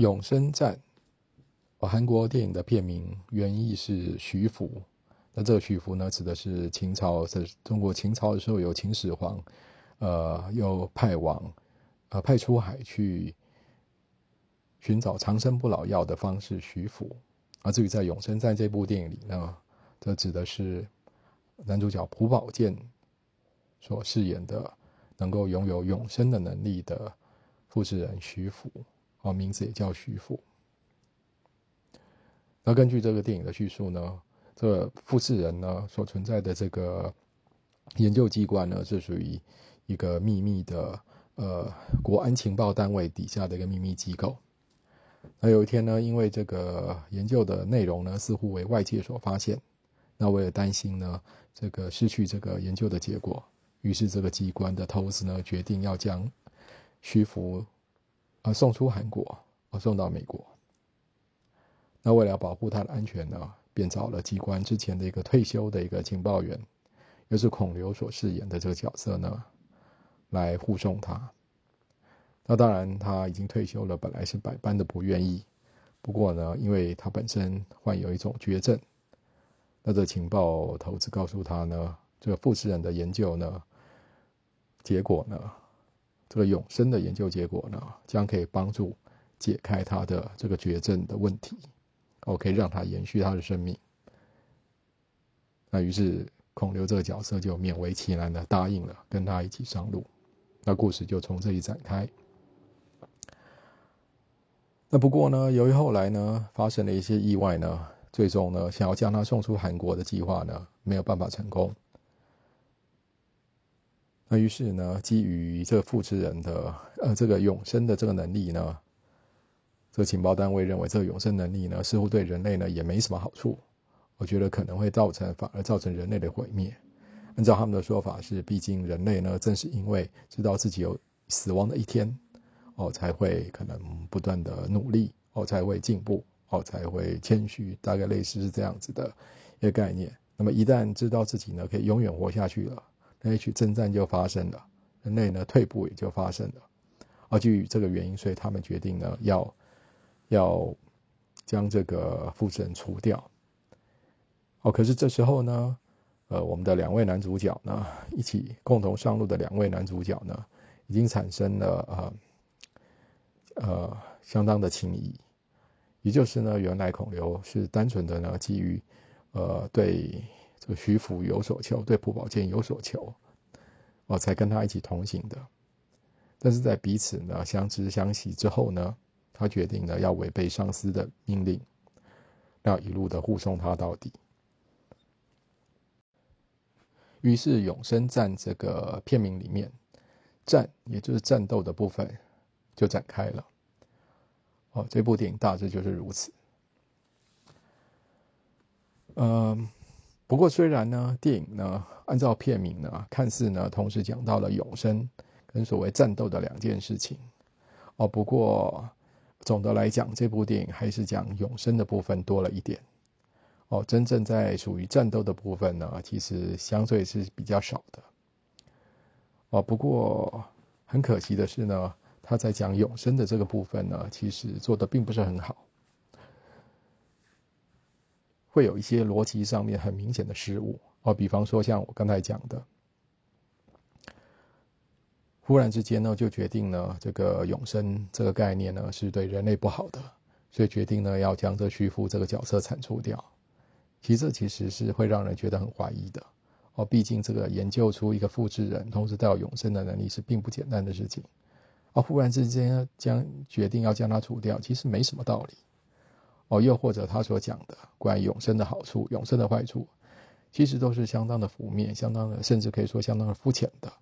永生战》哦，韩国电影的片名原意是徐福。那这个徐福呢，指的是秦朝在中国秦朝的时候，有秦始皇，呃，又派往，呃，派出海去寻找长生不老药的方式，徐福。而至于在《永生战》这部电影里呢，这指的是男主角朴宝剑所饰演的能够拥有永生的能力的复制人徐福，哦，名字也叫徐福。那根据这个电影的叙述呢？这个复制人呢所存在的这个研究机关呢，是属于一个秘密的呃国安情报单位底下的一个秘密机构。那有一天呢，因为这个研究的内容呢似乎为外界所发现，那为了担心呢这个失去这个研究的结果，于是这个机关的头子呢决定要将徐福啊送出韩国，啊送到美国。那为了保护他的安全呢？便找了机关之前的一个退休的一个情报员，又是孔刘所饰演的这个角色呢，来护送他。那当然他已经退休了，本来是百般的不愿意。不过呢，因为他本身患有一种绝症，那这情报头子告诉他呢，这个复制人的研究呢，结果呢，这个永生的研究结果呢，将可以帮助解开他的这个绝症的问题。我可以让他延续他的生命。那于是孔刘这个角色就勉为其难的答应了，跟他一起上路。那故事就从这里展开。那不过呢，由于后来呢发生了一些意外呢，最终呢想要将他送出韩国的计划呢没有办法成功。那于是呢，基于这个复制人的呃这个永生的这个能力呢。这个情报单位认为，这个永生能力呢，似乎对人类呢也没什么好处。我觉得可能会造成，反而造成人类的毁灭。按照他们的说法是，毕竟人类呢，正是因为知道自己有死亡的一天，哦，才会可能不断的努力，哦，才会进步，哦，才会谦虚，大概类似是这样子的一个概念。那么一旦知道自己呢可以永远活下去了，那也许征战就发生了，人类呢退步也就发生了。而基于这个原因，所以他们决定呢要。要将这个复制人除掉。哦，可是这时候呢，呃，我们的两位男主角呢，一起共同上路的两位男主角呢，已经产生了呃呃相当的情谊。也就是呢，原来孔刘是单纯的呢，基于呃对这个徐福有所求，对蒲宝剑有所求，哦，才跟他一起同行的。但是在彼此呢相知相惜之后呢。他决定呢，要违背上司的命令，要一路的护送他到底。于是，《永生战》这个片名里面，“战”也就是战斗的部分就展开了。哦，这部电影大致就是如此。嗯，不过虽然呢，电影呢按照片名呢，看似呢同时讲到了永生跟所谓战斗的两件事情。哦，不过。总的来讲，这部电影还是讲永生的部分多了一点。哦，真正在属于战斗的部分呢，其实相对是比较少的。哦，不过很可惜的是呢，他在讲永生的这个部分呢，其实做的并不是很好，会有一些逻辑上面很明显的失误。哦，比方说像我刚才讲的。忽然之间呢，就决定呢，这个永生这个概念呢是对人类不好的，所以决定呢要将这徐福这个角色铲除掉。其实这其实是会让人觉得很怀疑的哦，毕竟这个研究出一个复制人，同时带有永生的能力是并不简单的事情。哦，忽然之间将决定要将它除掉，其实没什么道理。哦，又或者他所讲的关于永生的好处、永生的坏处，其实都是相当的负面、相当的，甚至可以说相当的肤浅的。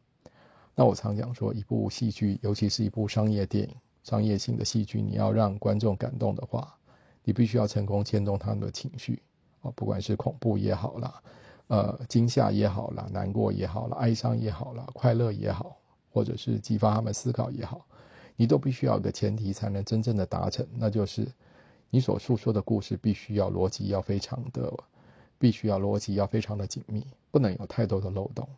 那我常讲说，一部戏剧，尤其是一部商业电影、商业性的戏剧，你要让观众感动的话，你必须要成功牵动他们的情绪啊，不管是恐怖也好啦，呃，惊吓也好啦，难过也好啦，哀伤也好啦，快乐也好，或者是激发他们思考也好，你都必须要有个前提才能真正的达成，那就是你所诉说的故事必须要逻辑要非常的，必须要逻辑要非常的紧密，不能有太多的漏洞。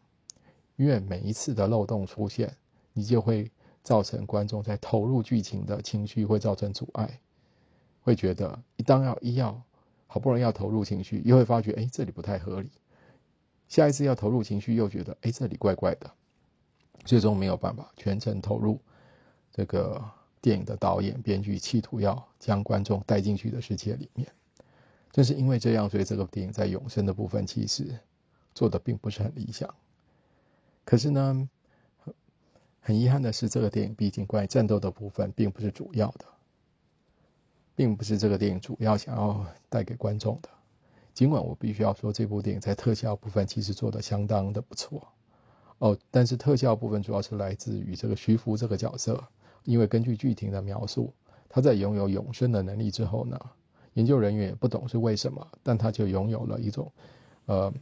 因为每一次的漏洞出现，你就会造成观众在投入剧情的情绪会造成阻碍，会觉得一当要一要好不容易要投入情绪，又会发觉哎这里不太合理，下一次要投入情绪又觉得哎这里怪怪的，最终没有办法全程投入这个电影的导演编剧企图要将观众带进去的世界里面。正是因为这样，所以这个电影在永生的部分其实做的并不是很理想。可是呢？很遗憾的是，这个电影毕竟关于战斗的部分并不是主要的，并不是这个电影主要想要带给观众的。尽管我必须要说，这部电影在特效部分其实做的相当的不错哦，但是特效部分主要是来自于这个徐福这个角色，因为根据剧情的描述，他在拥有永生的能力之后呢，研究人员也不懂是为什么，但他就拥有了一种呃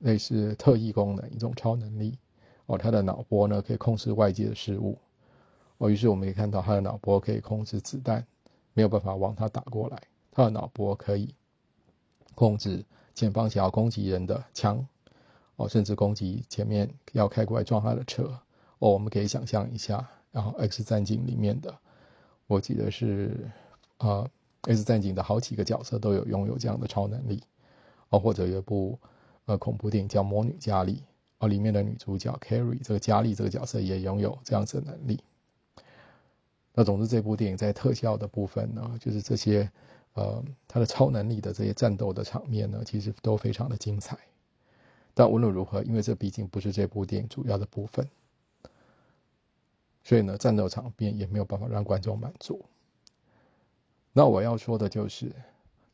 类似特异功能，一种超能力。哦，他的脑波呢可以控制外界的事物，哦，于是我们可以看到他的脑波可以控制子弹没有办法往他打过来，他的脑波可以控制前方想要攻击人的枪，哦，甚至攻击前面要开过来撞他的车，哦，我们可以想象一下，然后《X 战警》里面的，我记得是啊，《X 战警》的好几个角色都有拥有这样的超能力，啊，或者有一部呃恐怖电影叫《魔女佳丽》。啊，里面的女主角 Carrie 这个佳丽这个角色也拥有这样子的能力。那总之，这部电影在特效的部分呢，就是这些呃，它的超能力的这些战斗的场面呢，其实都非常的精彩。但无论如何，因为这毕竟不是这部电影主要的部分，所以呢，战斗场面也没有办法让观众满足。那我要说的就是，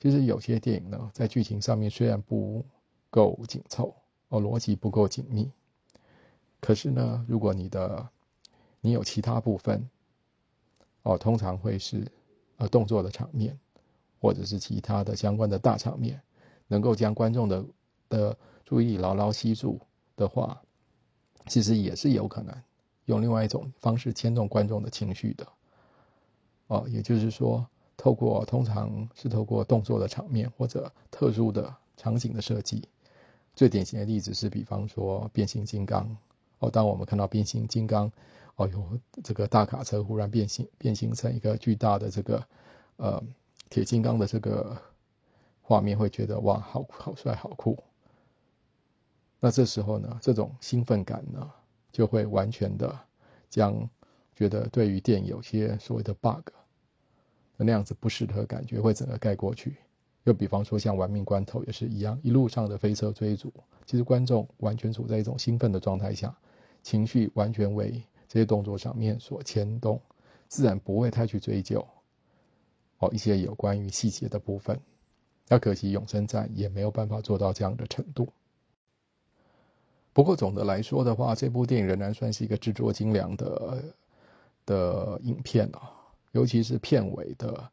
其实有些电影呢，在剧情上面虽然不够紧凑。哦，逻辑不够紧密。可是呢，如果你的你有其他部分，哦，通常会是呃动作的场面，或者是其他的相关的大场面，能够将观众的的注意力牢牢吸住的话，其实也是有可能用另外一种方式牵动观众的情绪的。哦，也就是说，透过通常是透过动作的场面或者特殊的场景的设计。最典型的例子是，比方说变形金刚哦，当我们看到变形金刚哦，有这个大卡车忽然变形，变形成一个巨大的这个呃铁金刚的这个画面，会觉得哇，好好帅，好酷。那这时候呢，这种兴奋感呢，就会完全的将觉得对于电影有些所谓的 bug 那样子不适合感觉会整个盖过去。就比方说，像玩命关头也是一样，一路上的飞车追逐，其实观众完全处在一种兴奋的状态下，情绪完全为这些动作上面所牵动，自然不会太去追究哦一些有关于细节的部分。那可惜永生战也没有办法做到这样的程度。不过总的来说的话，这部电影仍然算是一个制作精良的的影片啊，尤其是片尾的。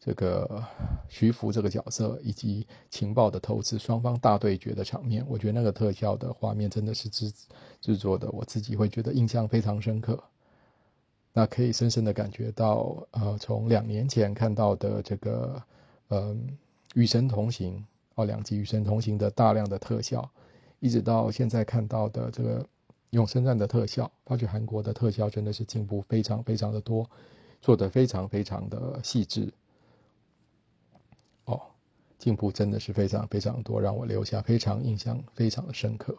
这个徐福这个角色以及情报的投资双方大对决的场面，我觉得那个特效的画面真的是制制作的，我自己会觉得印象非常深刻。那可以深深的感觉到，呃，从两年前看到的这个，嗯，《与神同行》哦，两集《与神同行》的大量的特效，一直到现在看到的这个《永生战》的特效，发觉韩国的特效真的是进步非常非常的多，做的非常非常的细致。哦进步真的是非常非常多，让我留下非常印象非常的深刻。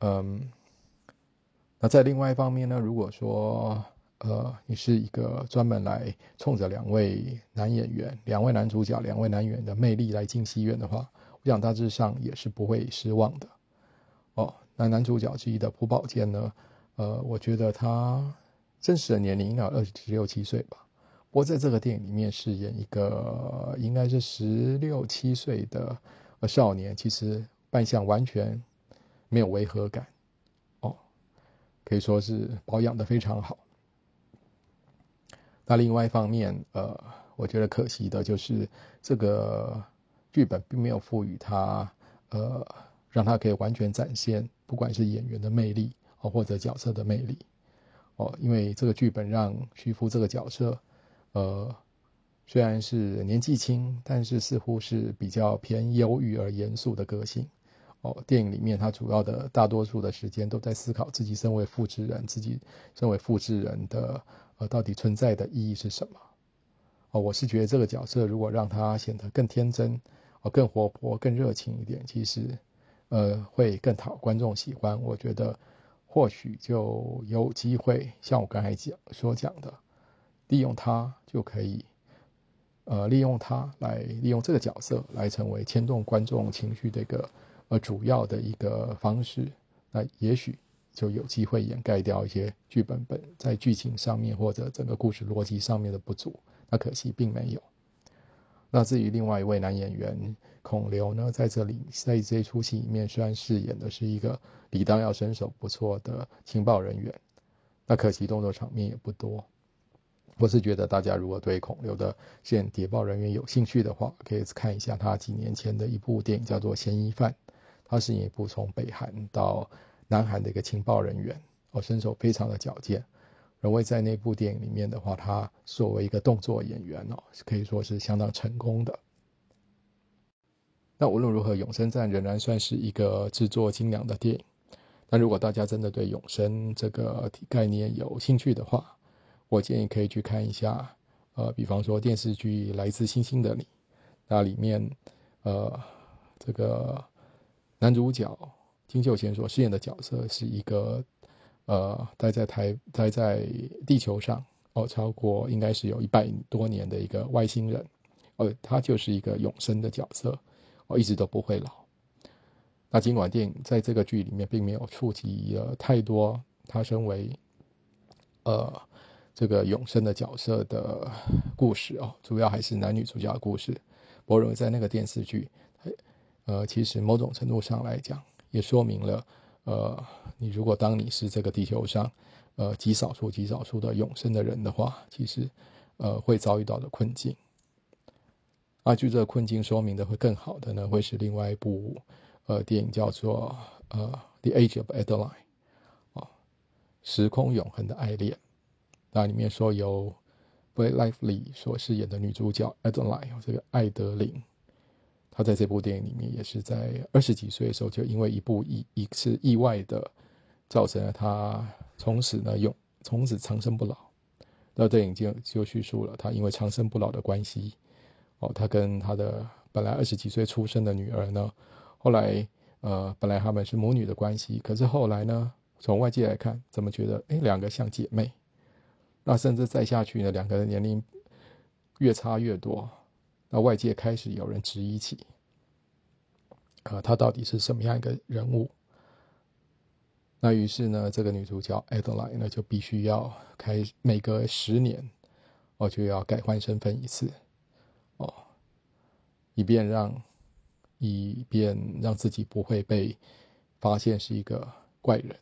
嗯，那在另外一方面呢，如果说呃你是一个专门来冲着两位男演员、两位男主角、两位男演员的魅力来进戏院的话，我想大致上也是不会失望的。哦，那男主角之一的朴宝剑呢，呃，我觉得他真实的年龄应该二十六七岁吧。我在这个电影里面饰演一个应该是十六七岁的少年，其实扮相完全没有违和感，哦，可以说是保养的非常好。那另外一方面，呃，我觉得可惜的就是这个剧本并没有赋予他，呃，让他可以完全展现不管是演员的魅力哦，或者角色的魅力，哦，因为这个剧本让徐福这个角色。呃，虽然是年纪轻，但是似乎是比较偏忧郁而严肃的个性，哦，电影里面他主要的大多数的时间都在思考自己身为复制人，自己身为复制人的呃到底存在的意义是什么？哦，我是觉得这个角色如果让他显得更天真，更活泼、更热情一点，其实呃会更讨观众喜欢。我觉得或许就有机会，像我刚才讲所讲的，利用他就可以。呃，利用它来利用这个角色来成为牵动观众情绪的一个呃主要的一个方式，那也许就有机会掩盖掉一些剧本本在剧情上面或者整个故事逻辑上面的不足。那可惜并没有。那至于另外一位男演员孔刘呢，在这里在这出戏里面虽然饰演的是一个理当要身手不错的情报人员，那可惜动作场面也不多。我是觉得，大家如果对孔刘的现谍报人员有兴趣的话，可以看一下他几年前的一部电影，叫做《嫌疑犯》。他是一部从北韩到南韩的一个情报人员，哦，身手非常的矫健。认为在那部电影里面的话，他作为一个动作演员哦，可以说是相当成功的。那无论如何，《永生战》仍然算是一个制作精良的电影。那如果大家真的对永生这个概念有兴趣的话，我建议可以去看一下，呃，比方说电视剧《来自星星的你》，那里面，呃，这个男主角金秀贤所饰演的角色是一个，呃，待在台待在地球上哦，超过应该是有一百多年的一个外星人，呃，他就是一个永生的角色，哦，一直都不会老。那尽管电影在这个剧里面并没有触及了太多，他身为，呃。这个永生的角色的故事哦，主要还是男女主角的故事。我认为在那个电视剧，呃，其实某种程度上来讲，也说明了，呃，你如果当你是这个地球上，呃，极少数极少数的永生的人的话，其实，呃，会遭遇到的困境。啊，就这个困境说明的会更好的呢，会是另外一部呃电影，叫做呃《The Age of Adeline》啊，时空永恒的爱恋。那里面说由 Blake Lively 所饰演的女主角 Adeline，这个艾德琳，她在这部电影里面也是在二十几岁的时候，就因为一部意一次意外的，造成了她从此呢永从此长生不老。那电影就就叙述了她因为长生不老的关系，哦，她跟她的本来二十几岁出生的女儿呢，后来呃本来他们是母女的关系，可是后来呢，从外界来看，怎么觉得哎两个像姐妹？那甚至再下去呢，两个人年龄越差越多，那外界开始有人质疑起，呃，他到底是什么样一个人物？那于是呢，这个女主角 Adeline 呢就必须要开每隔十年，哦就要改换身份一次，哦，以便让以便让自己不会被发现是一个怪人，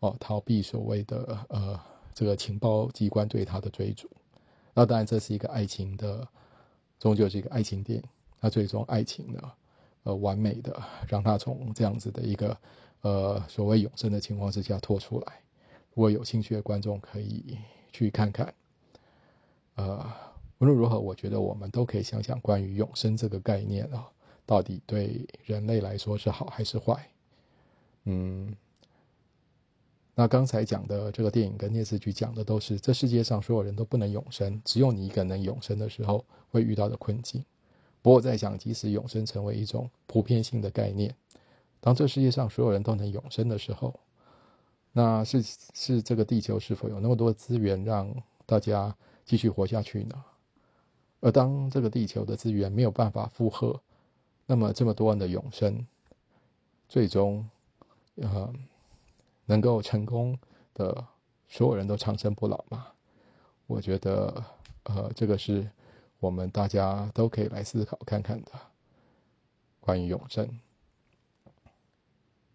哦，逃避所谓的呃。这个情报机关对他的追逐，那当然这是一个爱情的，终究是一个爱情电影。那最终爱情呢，呃，完美的让他从这样子的一个呃所谓永生的情况之下脱出来。如果有兴趣的观众可以去看看。呃，无论如何，我觉得我们都可以想想关于永生这个概念啊，到底对人类来说是好还是坏？嗯。那刚才讲的这个电影跟电视剧讲的都是这世界上所有人都不能永生，只有你一个能永生的时候会遇到的困境。不过我在想，即使永生成为一种普遍性的概念，当这世界上所有人都能永生的时候，那是是这个地球是否有那么多资源让大家继续活下去呢？而当这个地球的资源没有办法负荷，那么这么多人的永生，最终，呃。能够成功的所有人都长生不老吗？我觉得，呃，这个是我们大家都可以来思考看看的，关于永生。